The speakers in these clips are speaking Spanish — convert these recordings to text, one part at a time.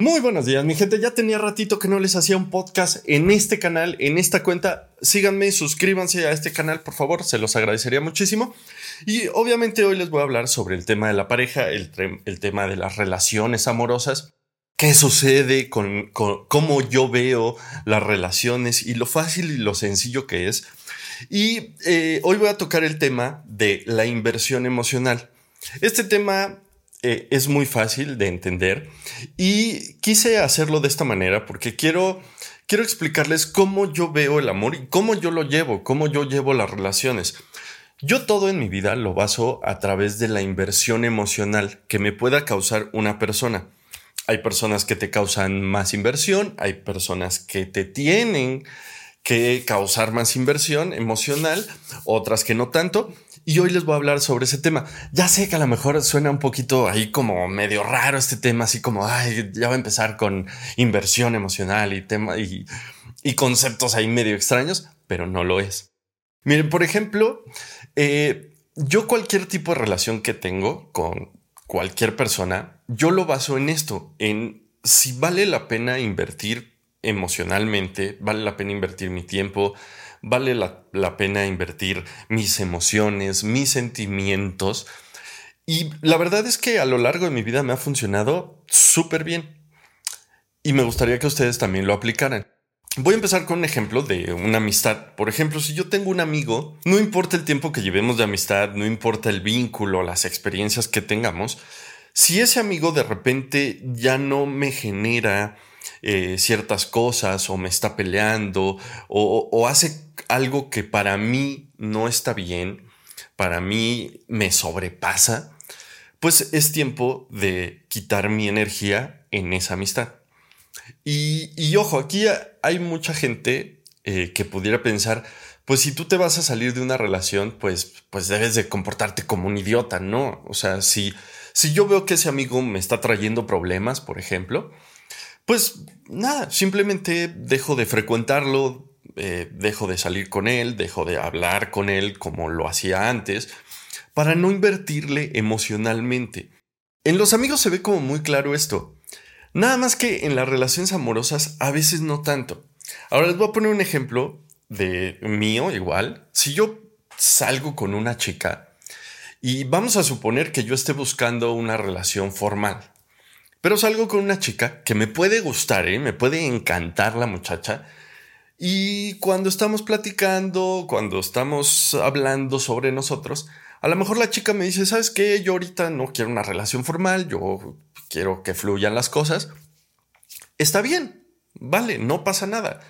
Muy buenos días, mi gente. Ya tenía ratito que no les hacía un podcast en este canal, en esta cuenta. Síganme, suscríbanse a este canal, por favor, se los agradecería muchísimo. Y obviamente hoy les voy a hablar sobre el tema de la pareja, el, tema de las relaciones amorosas, qué sucede con, cómo yo veo las relaciones y lo fácil y lo sencillo que es. Y eh, hoy voy a tocar el tema de la inversión emocional. Este tema eh, es muy fácil de entender y quise hacerlo de esta manera porque quiero, quiero explicarles cómo yo veo el amor y cómo yo lo llevo, cómo yo llevo las relaciones. Yo todo en mi vida lo baso a través de la inversión emocional que me pueda causar una persona. Hay personas que te causan más inversión, hay personas que te tienen que causar más inversión emocional, otras que no tanto. Y hoy les voy a hablar sobre ese tema. Ya sé que a lo mejor suena un poquito ahí como medio raro este tema, así como, ay, ya va a empezar con inversión emocional y tema y, conceptos ahí medio extraños, pero no lo es. Miren, por ejemplo, eh, yo cualquier tipo de relación que tengo con cualquier persona, yo lo baso en esto, en si vale la pena invertir emocionalmente, vale la pena invertir mi tiempo, vale la, pena invertir mis emociones, mis sentimientos. Y la verdad es que a lo largo de mi vida me ha funcionado súper bien. Y me gustaría que ustedes también lo aplicaran. Voy a empezar con un ejemplo de una amistad. Por ejemplo, si yo tengo un amigo, no importa el tiempo que llevemos de amistad, no importa el vínculo, las experiencias que tengamos, si ese amigo de repente ya no me genera eh, ciertas cosas o me está peleando o hace algo que para mí no está bien, para mí me sobrepasa, pues es tiempo de quitar mi energía en esa amistad. Y, ojo, aquí hay mucha gente eh, que pudiera pensar, pues si tú te vas a salir de una relación, pues, pues debes de comportarte como un idiota, ¿no? O sea, si, si yo veo que ese amigo me está trayendo problemas, por ejemplo, pues nada, simplemente dejo de frecuentarlo, eh, dejo de salir con él, dejo de hablar con él como lo hacía antes, para no invertirle emocionalmente. En los amigos se ve como muy claro esto. Nada más que en las relaciones amorosas a veces no tanto. Ahora les voy a poner un ejemplo de mío igual. Si yo salgo con una chica y vamos a suponer que yo esté buscando una relación formal, pero salgo con una chica que me puede gustar, ¿eh? me puede encantar la muchacha, y cuando estamos platicando, cuando estamos hablando sobre nosotros, a lo mejor la chica me dice, ¿sabes qué? Yo ahorita no quiero una relación formal, yo quiero que fluyan las cosas. Está bien, vale, no pasa nada.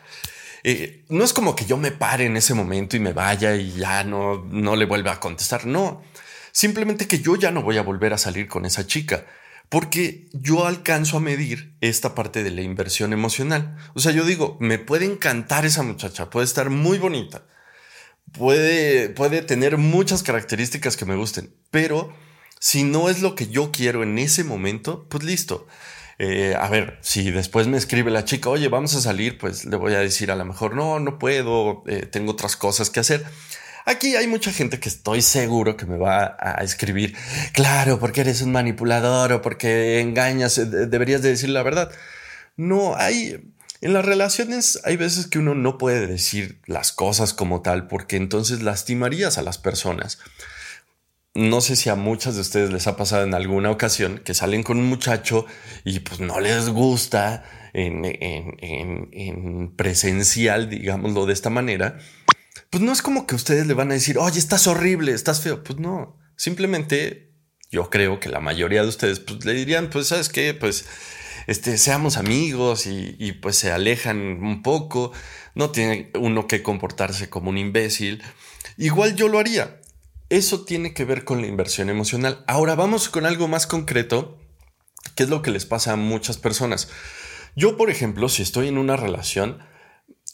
Eh, no es como que yo me pare en ese momento y me vaya y ya no, no le vuelva a contestar, no. Simplemente que yo ya no voy a volver a salir con esa chica porque yo alcanzo a medir esta parte de la inversión emocional. O sea, yo digo, me puede encantar esa muchacha, puede estar muy bonita, puede, puede tener muchas características que me gusten, pero si no es lo que yo quiero en ese momento, pues listo. Eh, a ver, si después me escribe la chica, oye, vamos a salir, pues le voy a decir a lo mejor, no, no puedo, eh, tengo otras cosas que hacer. Aquí hay mucha gente que estoy seguro que me va a escribir, claro, porque eres un manipulador o porque engañas, eh, deberías de decir la verdad. No, hay... En las relaciones hay veces que uno no puede decir las cosas como tal porque entonces lastimarías a las personas. No sé si a muchas de ustedes les ha pasado en alguna ocasión que salen con un muchacho y pues no les gusta en, en, en, en presencial, digámoslo de esta manera, pues no es como que ustedes le van a decir, oye, estás horrible, estás feo. Pues no, simplemente yo creo que la mayoría de ustedes pues, le dirían, pues, ¿sabes qué? Pues, este, seamos amigos y, y pues se alejan un poco. No tiene uno que comportarse como un imbécil. Igual yo lo haría. Eso tiene que ver con la inversión emocional. Ahora vamos con algo más concreto, que es lo que les pasa a muchas personas. Yo, por ejemplo, si estoy en una relación,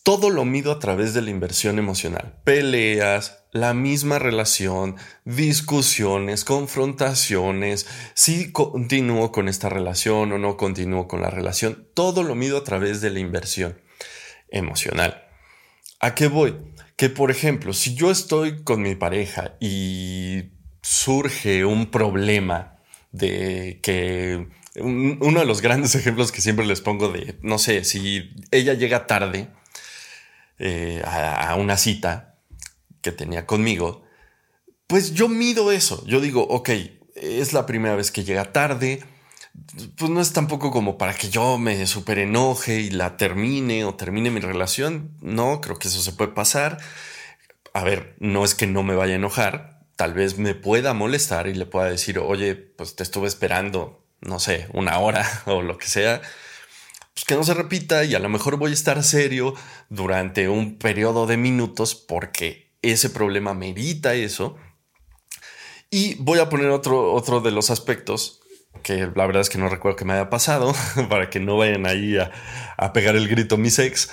todo lo mido a través de la inversión emocional. Peleas, la misma relación, discusiones, confrontaciones, si continúo con esta relación o no continúo con la relación. Todo lo mido a través de la inversión emocional. ¿A qué voy? Que por ejemplo, si yo estoy con mi pareja y surge un problema de que uno de los grandes ejemplos que siempre les pongo de, no sé, si ella llega tarde eh, a, una cita que tenía conmigo, pues yo mido eso. Yo digo, ok, es la primera vez que llega tarde, pues no es tampoco como para que yo me super enoje y la termine o termine mi relación. No, creo que eso se puede pasar. A ver, no es que no me vaya a enojar, tal vez me pueda molestar y le pueda decir, oye, pues te estuve esperando, no sé, una hora o lo que sea. Pues que no se repita y a lo mejor voy a estar serio durante un periodo de minutos porque ese problema merita eso. Y voy a poner otro, otro de los aspectos que la verdad es que no recuerdo que me haya pasado, para que no vayan ahí a, a pegar el grito mis ex.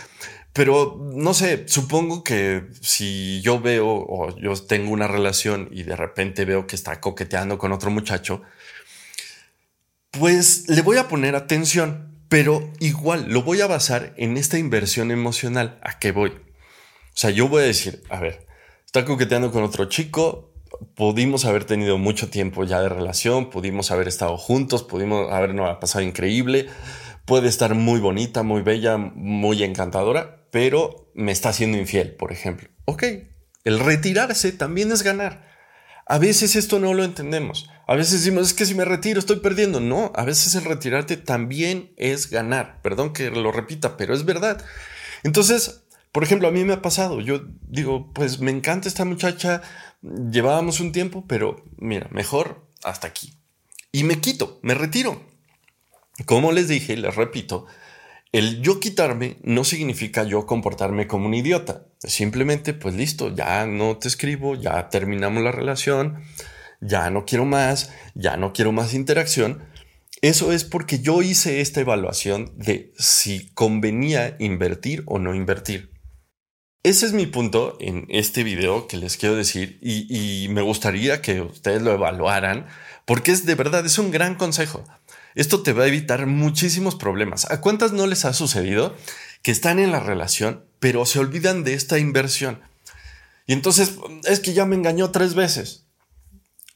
Pero no sé, supongo que si yo veo o yo tengo una relación y de repente veo que está coqueteando con otro muchacho, pues le voy a poner atención, pero igual lo voy a basar en esta inversión emocional. ¿A qué voy? O sea, yo voy a decir, a ver, está coqueteando con otro chico, pudimos haber tenido mucho tiempo ya de relación, pudimos haber estado juntos, pudimos habernos pasado increíble, puede estar muy bonita, muy bella, muy encantadora, pero me está haciendo infiel, por ejemplo. Ok, el retirarse también es ganar. A veces esto no lo entendemos. A veces decimos, es que si me retiro estoy perdiendo. No, a veces el retirarte también es ganar. Perdón que lo repita, pero es verdad. Entonces, por ejemplo, a mí me ha pasado. Yo digo, pues me encanta esta muchacha, llevábamos un tiempo, pero mira, mejor hasta aquí. Y me quito, me retiro. Como les dije, les repito, el yo quitarme no significa yo comportarme como un idiota. Simplemente, pues listo, ya no te escribo, ya terminamos la relación, ya no quiero más, ya no quiero más interacción. Eso es porque yo hice esta evaluación de si convenía invertir o no invertir. Ese es mi punto en este video que les quiero decir y, me gustaría que ustedes lo evaluaran porque es de verdad, es un gran consejo. Esto te va a evitar muchísimos problemas. ¿A cuántas no les ha sucedido que están en la relación pero se olvidan de esta inversión? Y entonces es que ya me engañó tres veces.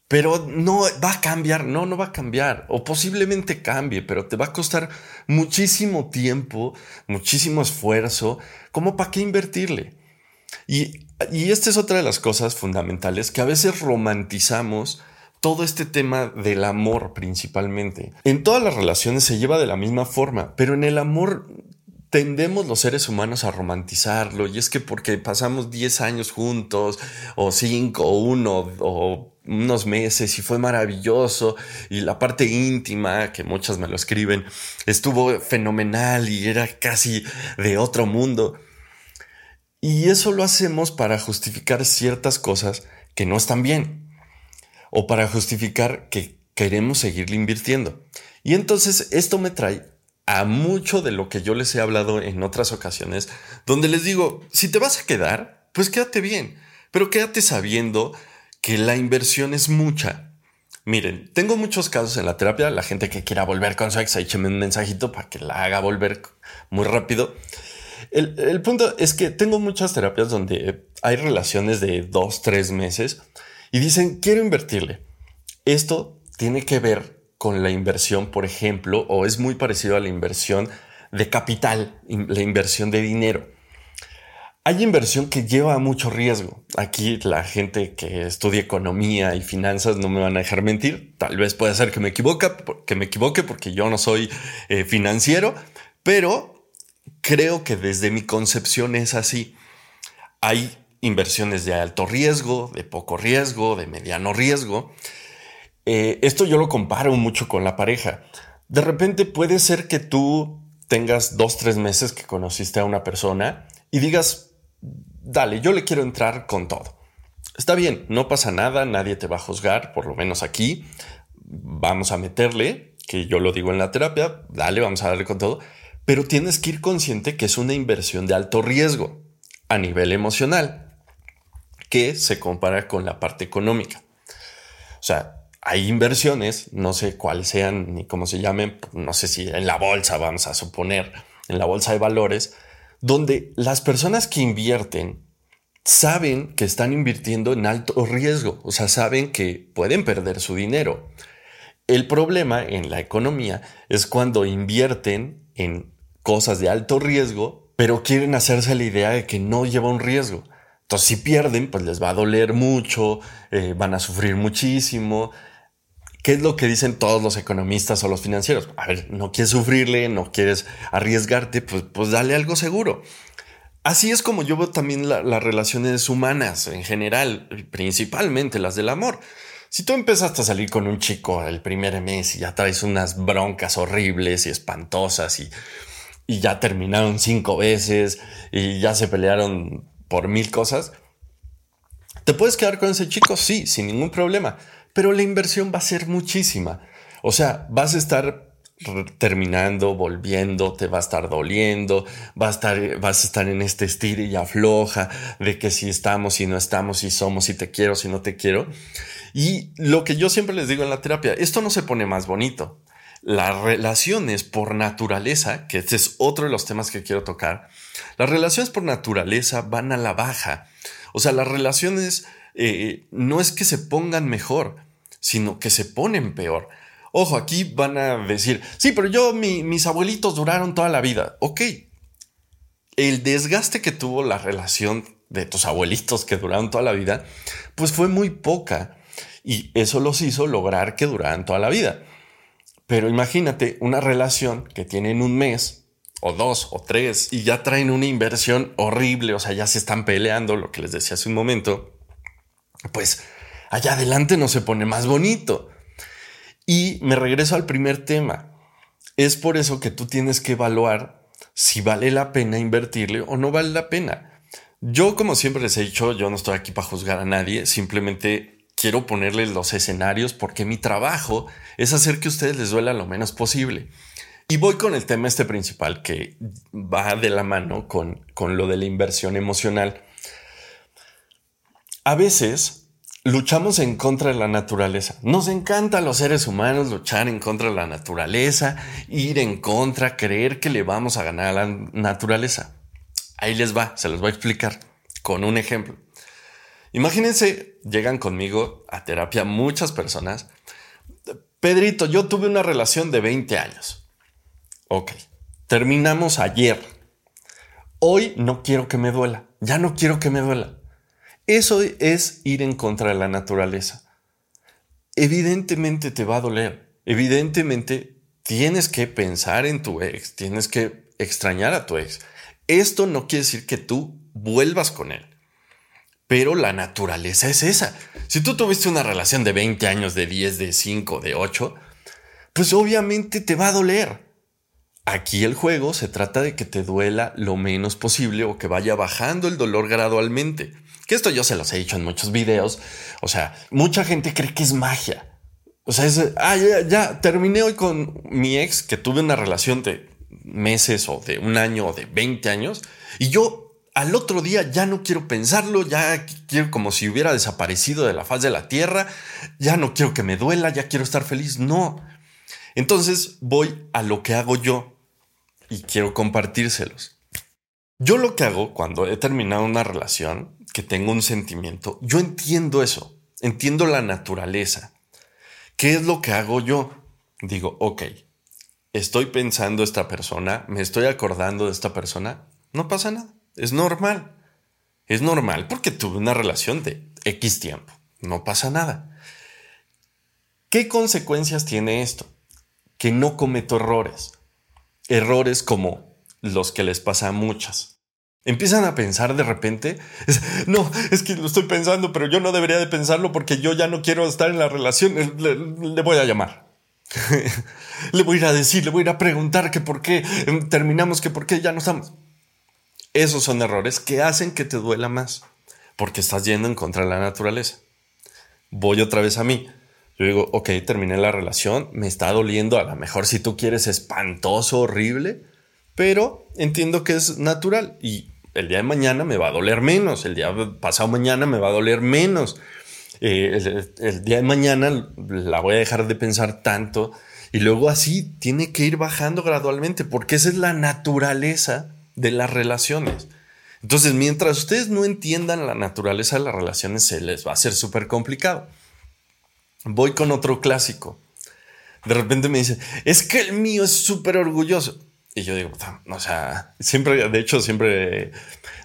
Pero no va a cambiar, no, no va a cambiar, o posiblemente cambie, pero te va a costar muchísimo tiempo, muchísimo esfuerzo, como para qué invertirle. Y, y esta es otra de las cosas fundamentales que a veces romantizamos todo este tema del amor principalmente. En todas las relaciones se lleva de la misma forma, pero en el amor tendemos los seres humanos a romantizarlo y es que porque pasamos 10 años juntos o 5 o 1 o unos meses y fue maravilloso y la parte íntima, que muchas me lo escriben, estuvo fenomenal y era casi de otro mundo. Y eso lo hacemos para justificar ciertas cosas que no están bien o para justificar que queremos seguirle invirtiendo. Y entonces esto me trae a mucho de lo que yo les he hablado en otras ocasiones, donde les digo, si te vas a quedar, pues quédate bien, pero quédate sabiendo que la inversión es mucha. Miren, tengo muchos casos en la terapia, la gente que quiera volver con su ex, écheme un mensajito para que la haga volver muy rápido. El, punto es que tengo muchas terapias donde hay relaciones de dos, tres meses y dicen, quiero invertirle. Esto tiene que ver con la inversión, por ejemplo, o es muy parecido a la inversión de capital, la inversión de dinero. Hay inversión que lleva mucho riesgo. Aquí la gente que estudia economía y finanzas no me van a dejar mentir. Tal vez puede ser que me equivoque, que me equivoque porque yo no soy eh, financiero, pero creo que desde mi concepción es así. Hay inversiones de alto riesgo, de poco riesgo, de mediano riesgo. Eh, esto yo lo comparo mucho con la pareja. De repente puede ser que tú tengas dos, tres meses que conociste a una persona y digas, dale, yo le quiero entrar con todo. Está bien, no pasa nada, nadie te va a juzgar, por lo menos aquí. Vamos a meterle, que yo lo digo en la terapia, dale, vamos a darle con todo pero tienes que ir consciente que es una inversión de alto riesgo a nivel emocional, que se compara con la parte económica. O sea, hay inversiones, no sé cuáles sean ni cómo se llamen, no sé si en la bolsa, vamos a suponer, en la bolsa de valores, donde las personas que invierten saben que están invirtiendo en alto riesgo, o sea, saben que pueden perder su dinero. El problema en la economía es cuando invierten en cosas de alto riesgo, pero quieren hacerse la idea de que no lleva un riesgo. Entonces, si pierden, pues les va a doler mucho, eh, van a sufrir muchísimo. ¿Qué es lo que dicen todos los economistas o los financieros? A ver, no quieres sufrirle, no quieres arriesgarte, pues, pues dale algo seguro. Así es como yo veo también las relaciones humanas en general, principalmente las del amor. Si tú empezaste a salir con un chico el primer mes y ya traes unas broncas horribles y espantosas y, y ya terminaron cinco veces y ya se pelearon por mil cosas, ¿te puedes quedar con ese chico? Sí, sin ningún problema, pero la inversión va a ser muchísima. O sea, vas a estar terminando, volviendo, te va a estar doliendo, va a estar, vas a estar en este estilo y afloja de que si estamos, si no estamos, si somos, si te quiero, si no te quiero. Y lo que yo siempre les digo en la terapia, esto no se pone más bonito. Las relaciones por naturaleza, que este es otro de los temas que quiero tocar, las relaciones por naturaleza van a la baja. O sea, las relaciones eh, no es que se pongan mejor, sino que se ponen peor. Ojo, aquí van a decir, sí, pero yo, mis abuelitos duraron toda la vida. Ok, el desgaste que tuvo la relación de tus abuelitos que duraron toda la vida, pues fue muy poca. Y eso los hizo lograr que duraran toda la vida. Pero imagínate una relación que tienen un mes o dos o tres y ya traen una inversión horrible, o sea, ya se están peleando, lo que les decía hace un momento, pues allá adelante no se pone más bonito. Y me regreso al primer tema. Es por eso que tú tienes que evaluar si vale la pena invertirle o no vale la pena. Yo, como siempre les he dicho, yo no estoy aquí para juzgar a nadie, simplemente quiero ponerles los escenarios porque mi trabajo es hacer que a ustedes les duela lo menos posible. Y voy con el tema este principal que va de la mano con, con lo de la inversión emocional. A veces luchamos en contra de la naturaleza. Nos encanta a los seres humanos luchar en contra de la naturaleza, ir en contra, creer que le vamos a ganar a la naturaleza. Ahí les va, se los voy a explicar con un ejemplo. Imagínense, llegan conmigo a terapia muchas personas. Pedrito, yo tuve una relación de 20 años. Ok, terminamos ayer. Hoy no quiero que me duela. Ya no quiero que me duela. Eso es ir en contra de la naturaleza. Evidentemente te va a doler. Evidentemente tienes que pensar en tu ex. Tienes que extrañar a tu ex. Esto no quiere decir que tú vuelvas con él. Pero la naturaleza es esa. Si tú tuviste una relación de 20 años, de 10, de 5, de 8, pues obviamente te va a doler. Aquí el juego se trata de que te duela lo menos posible o que vaya bajando el dolor gradualmente. Que esto yo se los he dicho en muchos videos. O sea, mucha gente cree que es magia. O sea, es, ah, ya, ya terminé hoy con mi ex que tuve una relación de meses o de un año o de 20 años y yo al otro día ya no quiero pensarlo, ya quiero como si hubiera desaparecido de la faz de la tierra, ya no quiero que me duela, ya quiero estar feliz. No. Entonces voy a lo que hago yo y quiero compartírselos. Yo lo que hago cuando he terminado una relación, que tengo un sentimiento, yo entiendo eso, entiendo la naturaleza. ¿Qué es lo que hago yo? Digo, ok, estoy pensando esta persona, me estoy acordando de esta persona, no pasa nada es normal. Es normal porque tuve una relación de X tiempo. No pasa nada. ¿Qué consecuencias tiene esto? Que no cometo errores. Errores como los que les pasa a muchas. Empiezan a pensar de repente, no, es que lo estoy pensando, pero yo no debería de pensarlo porque yo ya no quiero estar en la relación. Le, le voy a llamar. le voy a ir a decir, le voy a ir a preguntar que por qué terminamos, que por qué ya no estamos. Esos son errores que hacen que te duela más, porque estás yendo en contra de la naturaleza. Voy otra vez a mí. Yo digo, ok, terminé la relación, me está doliendo, a lo mejor si tú quieres espantoso, horrible, pero entiendo que es natural y el día de mañana me va a doler menos, el día pasado mañana me va a doler menos, eh, el, día de mañana la voy a dejar de pensar tanto y luego así tiene que ir bajando gradualmente porque esa es la naturaleza de las relaciones. Entonces, mientras ustedes no entiendan la naturaleza de las relaciones, se les va a hacer súper complicado. Voy con otro clásico. de repente me dice, es que el mío es súper orgulloso. Y yo digo, o sea, siempre, de hecho, siempre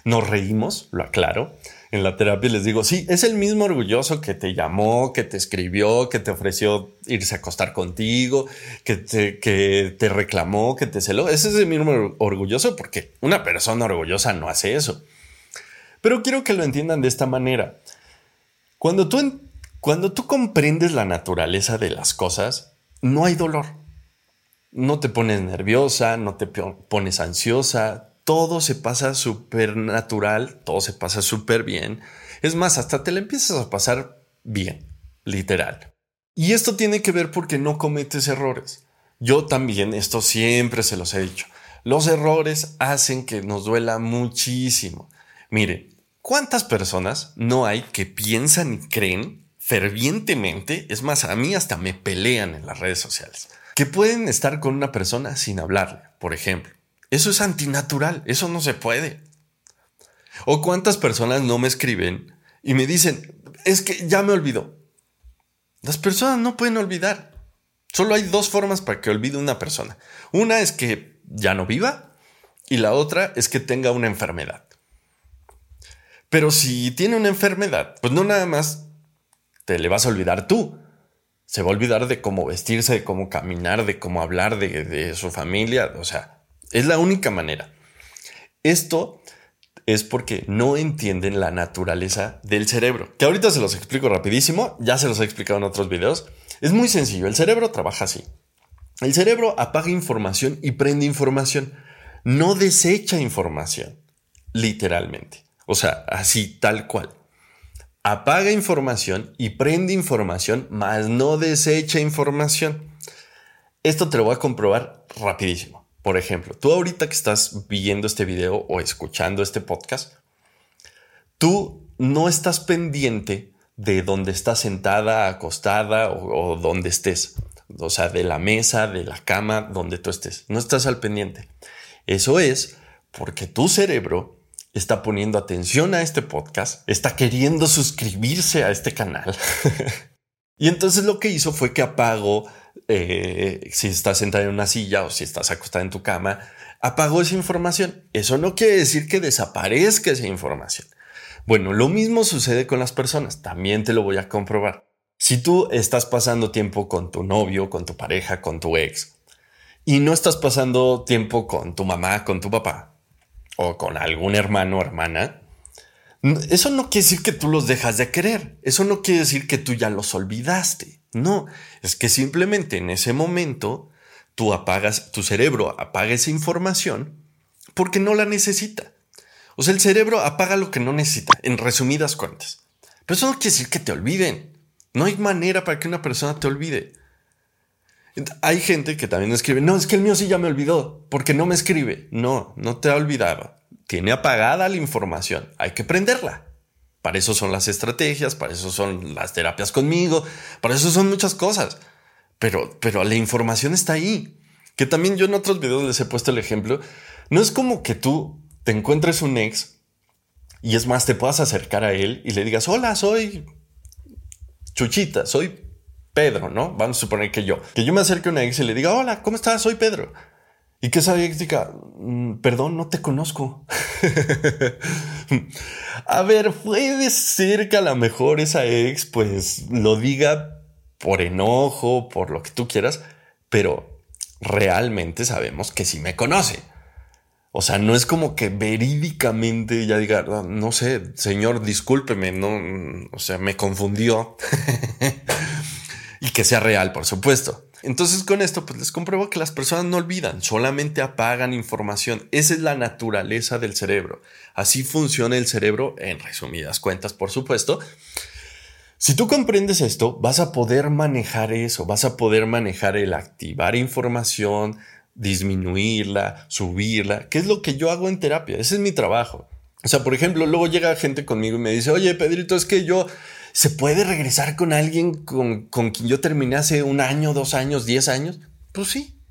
nos reímos, lo aclaro. En la terapia les digo, sí, es el mismo orgulloso que te llamó, que te escribió, que te ofreció irse a acostar contigo, que te, que te reclamó, que te celó. Ese es el mismo orgulloso porque una persona orgullosa no hace eso. Pero quiero que lo entiendan de esta manera. Cuando tú, cuando tú comprendes la naturaleza de las cosas, no hay dolor no te pones nerviosa, no te pones ansiosa, todo se pasa súper natural, todo se pasa súper bien. Es más, hasta te le empiezas a pasar bien, literal. Y esto tiene que ver porque no cometes errores. Yo también, esto siempre se los he dicho. Los errores hacen que nos duela muchísimo. Mire, ¿cuántas personas no hay que piensan y creen fervientemente? Es más, a mí hasta me pelean en las redes sociales que pueden estar con una persona sin hablarle, por ejemplo. Eso es antinatural, eso no se puede. O cuántas personas no me escriben y me dicen, es que ya me olvidó. Las personas no pueden olvidar. Solo hay dos formas para que olvide una persona. Una es que ya no viva y la otra es que tenga una enfermedad. Pero si tiene una enfermedad, pues no nada más te le vas a olvidar tú, se va a olvidar de cómo vestirse, de cómo caminar, de cómo hablar de, su familia. O sea, es la única manera. Esto es porque no entienden la naturaleza del cerebro. Que ahorita se los explico rapidísimo, ya se los he explicado en otros videos. Es muy sencillo, el cerebro trabaja así. El cerebro apaga información y prende información, no desecha información, literalmente. O sea, así tal cual apaga información y prende información, más no desecha información. Esto te lo voy a comprobar rapidísimo. Por ejemplo, tú ahorita que estás viendo este video o escuchando este podcast, tú no estás pendiente de dónde estás sentada, acostada o, o donde estés. O sea, de la mesa, de la cama, donde tú estés. No estás al pendiente. Eso es porque tu cerebro está poniendo atención a este podcast, está queriendo suscribirse a este canal. y entonces lo que hizo fue que apagó, eh, si estás sentada en una silla o si estás acostada en tu cama, apagó esa información. Eso no quiere decir que desaparezca esa información. Bueno, lo mismo sucede con las personas, también te lo voy a comprobar. Si tú estás pasando tiempo con tu novio, con tu pareja, con tu ex, y no estás pasando tiempo con tu mamá, con tu papá, o con algún hermano o hermana, eso no quiere decir que tú los dejas de querer. Eso no quiere decir que tú ya los olvidaste. No, es que simplemente en ese momento tú apagas, tu cerebro apaga esa información porque no la necesita. O sea, el cerebro apaga lo que no necesita, en resumidas cuentas. Pero eso no quiere decir que te olviden. No hay manera para que una persona te olvide. Hay gente que también escribe, no, es que el mío sí ya me olvidó, porque no me escribe. No, no te ha olvidado. Tiene apagada la información, hay que prenderla. Para eso son las estrategias, para eso son las terapias conmigo, para eso son muchas cosas. Pero, pero la información está ahí. Que también yo en otros videos les he puesto el ejemplo. No es como que tú te encuentres un ex y es más, te puedas acercar a él y le digas, hola, soy Chuchita, soy Pedro, ¿no? Vamos a suponer que yo. Que yo me acerque a una ex y le diga, hola, ¿cómo estás? Soy Pedro. Y que esa ex diga, mm, perdón, no te conozco. a ver, puede ser que a lo mejor esa ex pues lo diga por enojo, por lo que tú quieras, pero realmente sabemos que sí me conoce. O sea, no es como que verídicamente ya diga, ah, no sé, señor, discúlpeme, no, o sea, me confundió. que sea real, por supuesto. Entonces con esto pues les compruebo que las personas no olvidan, solamente apagan información. Esa es la naturaleza del cerebro. Así funciona el cerebro en resumidas cuentas, por supuesto. Si tú comprendes esto, vas a poder manejar eso, vas a poder manejar el activar información, disminuirla, subirla, que es lo que yo hago en terapia. Ese es mi trabajo. O sea, por ejemplo, luego llega gente conmigo y me dice, oye, Pedrito, es que yo ¿Se puede regresar con alguien con, quien yo terminé hace un año, dos años, diez años? Pues sí.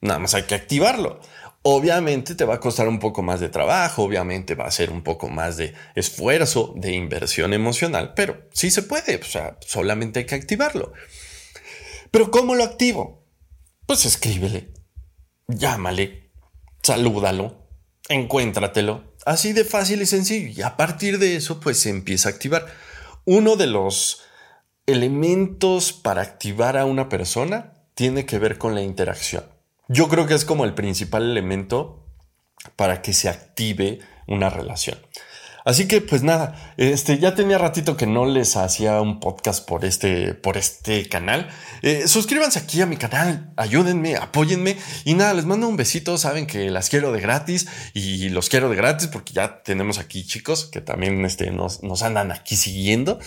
Nada más hay que activarlo. Obviamente te va a costar un poco más de trabajo, obviamente va a ser un poco más de esfuerzo, de inversión emocional, pero sí se puede, o sea, solamente hay que activarlo. Pero ¿cómo lo activo? pues escríbele, llámale, salúdalo, encuéntratelo. Así de fácil y sencillo. Y a partir de eso, pues se empieza a activar. Uno de los elementos para activar a una persona tiene que ver con la interacción. Yo creo que es como el principal elemento para que se active una relación. Así que pues nada, este ya tenía ratito que no les hacía un podcast por este, por este canal. Eh, suscríbanse aquí a mi canal, ayúdenme, apóyenme y nada, les mando un besito. Saben que las quiero de gratis y los quiero de gratis porque ya tenemos aquí chicos que también este, nos, nos andan aquí siguiendo.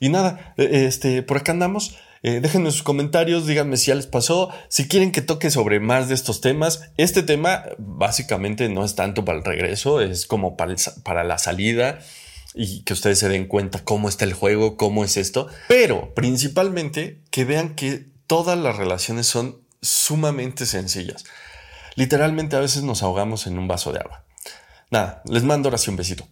Y nada, eh, este, por acá andamos. Eh, déjenme sus comentarios, díganme si ya les pasó, si quieren que toque sobre más de estos temas. Este tema básicamente no es tanto para el regreso, es como para, para la salida y que ustedes se den cuenta cómo está el juego, cómo es esto, pero principalmente que vean que todas las relaciones son sumamente sencillas. Literalmente a veces nos ahogamos en un vaso de agua. Nada, les mando ahora sí un besito.